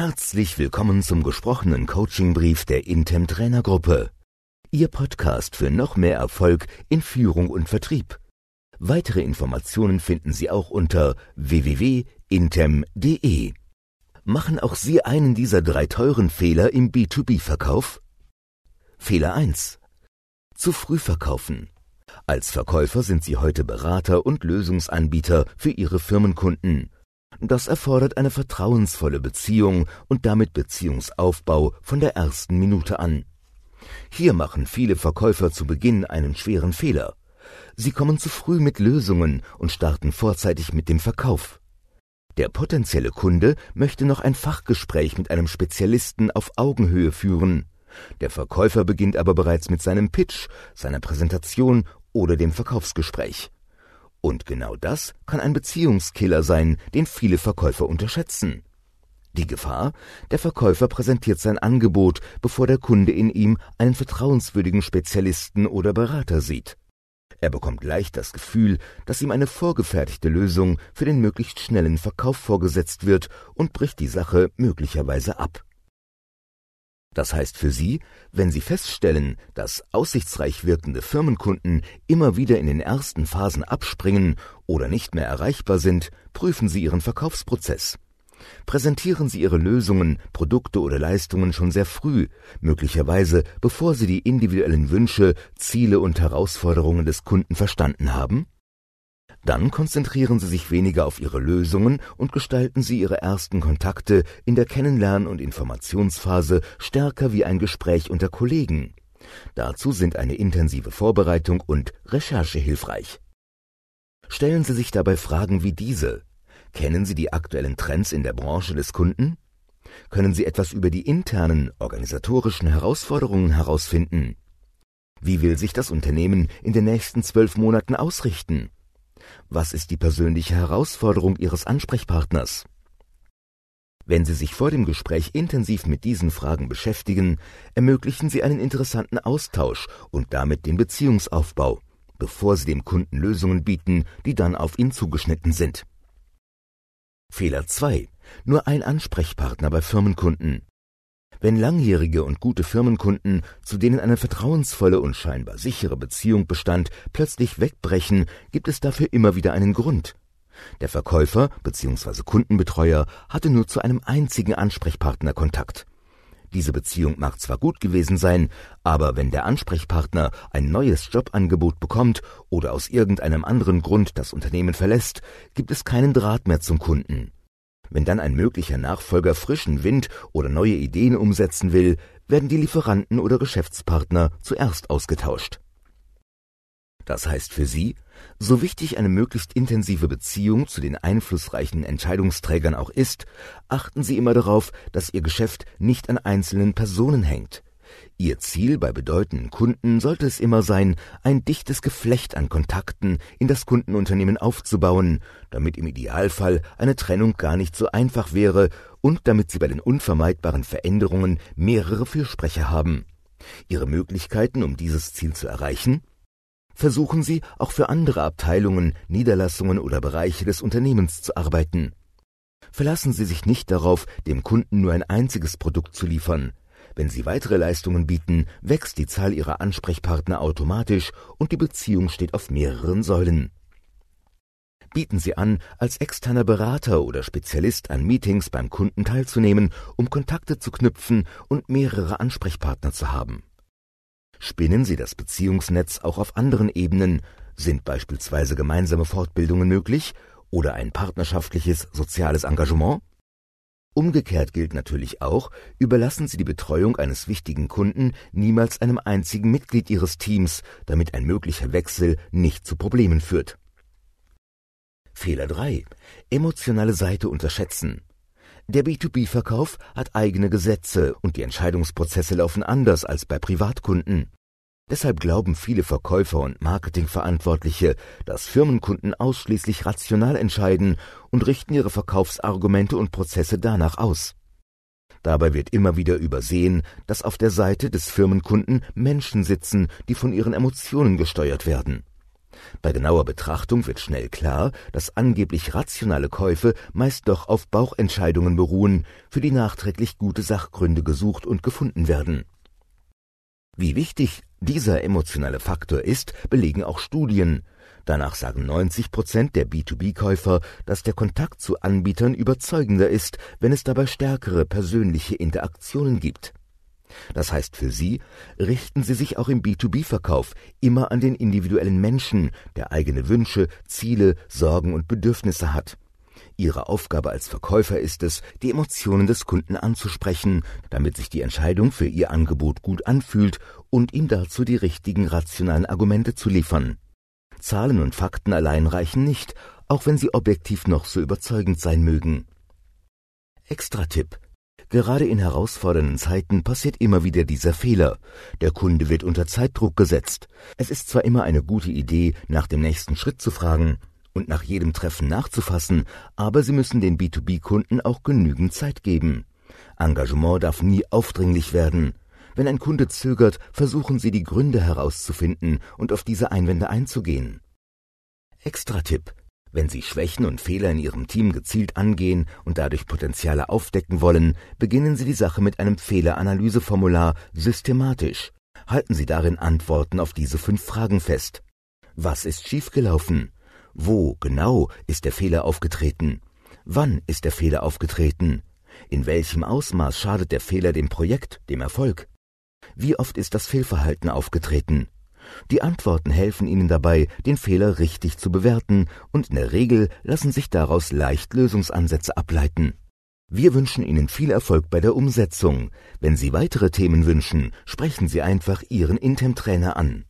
Herzlich willkommen zum gesprochenen Coachingbrief der Intem Trainergruppe. Ihr Podcast für noch mehr Erfolg in Führung und Vertrieb. Weitere Informationen finden Sie auch unter www.intem.de. Machen auch Sie einen dieser drei teuren Fehler im B2B-Verkauf? Fehler 1. Zu früh verkaufen. Als Verkäufer sind Sie heute Berater und Lösungsanbieter für Ihre Firmenkunden. Das erfordert eine vertrauensvolle Beziehung und damit Beziehungsaufbau von der ersten Minute an. Hier machen viele Verkäufer zu Beginn einen schweren Fehler. Sie kommen zu früh mit Lösungen und starten vorzeitig mit dem Verkauf. Der potenzielle Kunde möchte noch ein Fachgespräch mit einem Spezialisten auf Augenhöhe führen. Der Verkäufer beginnt aber bereits mit seinem Pitch, seiner Präsentation oder dem Verkaufsgespräch. Und genau das kann ein Beziehungskiller sein, den viele Verkäufer unterschätzen. Die Gefahr, der Verkäufer präsentiert sein Angebot, bevor der Kunde in ihm einen vertrauenswürdigen Spezialisten oder Berater sieht. Er bekommt leicht das Gefühl, dass ihm eine vorgefertigte Lösung für den möglichst schnellen Verkauf vorgesetzt wird und bricht die Sache möglicherweise ab. Das heißt für Sie, wenn Sie feststellen, dass aussichtsreich wirkende Firmenkunden immer wieder in den ersten Phasen abspringen oder nicht mehr erreichbar sind, prüfen Sie Ihren Verkaufsprozess. Präsentieren Sie Ihre Lösungen, Produkte oder Leistungen schon sehr früh, möglicherweise bevor Sie die individuellen Wünsche, Ziele und Herausforderungen des Kunden verstanden haben dann konzentrieren Sie sich weniger auf Ihre Lösungen und gestalten Sie Ihre ersten Kontakte in der Kennenlern- und Informationsphase stärker wie ein Gespräch unter Kollegen. Dazu sind eine intensive Vorbereitung und Recherche hilfreich. Stellen Sie sich dabei Fragen wie diese. Kennen Sie die aktuellen Trends in der Branche des Kunden? Können Sie etwas über die internen organisatorischen Herausforderungen herausfinden? Wie will sich das Unternehmen in den nächsten zwölf Monaten ausrichten? Was ist die persönliche Herausforderung Ihres Ansprechpartners? Wenn Sie sich vor dem Gespräch intensiv mit diesen Fragen beschäftigen, ermöglichen Sie einen interessanten Austausch und damit den Beziehungsaufbau, bevor Sie dem Kunden Lösungen bieten, die dann auf ihn zugeschnitten sind. Fehler 2. Nur ein Ansprechpartner bei Firmenkunden. Wenn langjährige und gute Firmenkunden, zu denen eine vertrauensvolle und scheinbar sichere Beziehung bestand, plötzlich wegbrechen, gibt es dafür immer wieder einen Grund. Der Verkäufer bzw. Kundenbetreuer hatte nur zu einem einzigen Ansprechpartner Kontakt. Diese Beziehung mag zwar gut gewesen sein, aber wenn der Ansprechpartner ein neues Jobangebot bekommt oder aus irgendeinem anderen Grund das Unternehmen verlässt, gibt es keinen Draht mehr zum Kunden. Wenn dann ein möglicher Nachfolger frischen Wind oder neue Ideen umsetzen will, werden die Lieferanten oder Geschäftspartner zuerst ausgetauscht. Das heißt für Sie, so wichtig eine möglichst intensive Beziehung zu den einflussreichen Entscheidungsträgern auch ist, achten Sie immer darauf, dass Ihr Geschäft nicht an einzelnen Personen hängt. Ihr Ziel bei bedeutenden Kunden sollte es immer sein, ein dichtes Geflecht an Kontakten in das Kundenunternehmen aufzubauen, damit im Idealfall eine Trennung gar nicht so einfach wäre und damit Sie bei den unvermeidbaren Veränderungen mehrere Fürsprecher haben. Ihre Möglichkeiten, um dieses Ziel zu erreichen? Versuchen Sie, auch für andere Abteilungen, Niederlassungen oder Bereiche des Unternehmens zu arbeiten. Verlassen Sie sich nicht darauf, dem Kunden nur ein einziges Produkt zu liefern. Wenn Sie weitere Leistungen bieten, wächst die Zahl Ihrer Ansprechpartner automatisch und die Beziehung steht auf mehreren Säulen. Bieten Sie an, als externer Berater oder Spezialist an Meetings beim Kunden teilzunehmen, um Kontakte zu knüpfen und mehrere Ansprechpartner zu haben. Spinnen Sie das Beziehungsnetz auch auf anderen Ebenen, sind beispielsweise gemeinsame Fortbildungen möglich oder ein partnerschaftliches soziales Engagement? Umgekehrt gilt natürlich auch, überlassen Sie die Betreuung eines wichtigen Kunden niemals einem einzigen Mitglied Ihres Teams, damit ein möglicher Wechsel nicht zu Problemen führt. Fehler 3. Emotionale Seite unterschätzen. Der B2B-Verkauf hat eigene Gesetze und die Entscheidungsprozesse laufen anders als bei Privatkunden. Deshalb glauben viele Verkäufer und Marketingverantwortliche, dass Firmenkunden ausschließlich rational entscheiden und richten ihre Verkaufsargumente und Prozesse danach aus. Dabei wird immer wieder übersehen, dass auf der Seite des Firmenkunden Menschen sitzen, die von ihren Emotionen gesteuert werden. Bei genauer Betrachtung wird schnell klar, dass angeblich rationale Käufe meist doch auf Bauchentscheidungen beruhen, für die nachträglich gute Sachgründe gesucht und gefunden werden. Wie wichtig dieser emotionale Faktor ist, belegen auch Studien. Danach sagen 90 Prozent der B2B-Käufer, dass der Kontakt zu Anbietern überzeugender ist, wenn es dabei stärkere persönliche Interaktionen gibt. Das heißt für Sie, richten Sie sich auch im B2B-Verkauf immer an den individuellen Menschen, der eigene Wünsche, Ziele, Sorgen und Bedürfnisse hat. Ihre Aufgabe als Verkäufer ist es, die Emotionen des Kunden anzusprechen, damit sich die Entscheidung für Ihr Angebot gut anfühlt und ihm dazu die richtigen rationalen Argumente zu liefern. Zahlen und Fakten allein reichen nicht, auch wenn sie objektiv noch so überzeugend sein mögen. Extra-Tipp Gerade in herausfordernden Zeiten passiert immer wieder dieser Fehler. Der Kunde wird unter Zeitdruck gesetzt. Es ist zwar immer eine gute Idee, nach dem nächsten Schritt zu fragen und nach jedem Treffen nachzufassen, aber Sie müssen den B2B-Kunden auch genügend Zeit geben. Engagement darf nie aufdringlich werden. Wenn ein Kunde zögert, versuchen Sie die Gründe herauszufinden und auf diese Einwände einzugehen. Extra-Tipp wenn Sie Schwächen und Fehler in Ihrem Team gezielt angehen und dadurch Potenziale aufdecken wollen, beginnen Sie die Sache mit einem Fehleranalyseformular systematisch. Halten Sie darin Antworten auf diese fünf Fragen fest. Was ist schiefgelaufen? Wo genau ist der Fehler aufgetreten? Wann ist der Fehler aufgetreten? In welchem Ausmaß schadet der Fehler dem Projekt, dem Erfolg? Wie oft ist das Fehlverhalten aufgetreten? Die Antworten helfen Ihnen dabei, den Fehler richtig zu bewerten, und in der Regel lassen sich daraus leicht Lösungsansätze ableiten. Wir wünschen Ihnen viel Erfolg bei der Umsetzung. Wenn Sie weitere Themen wünschen, sprechen Sie einfach Ihren Intem-Trainer an.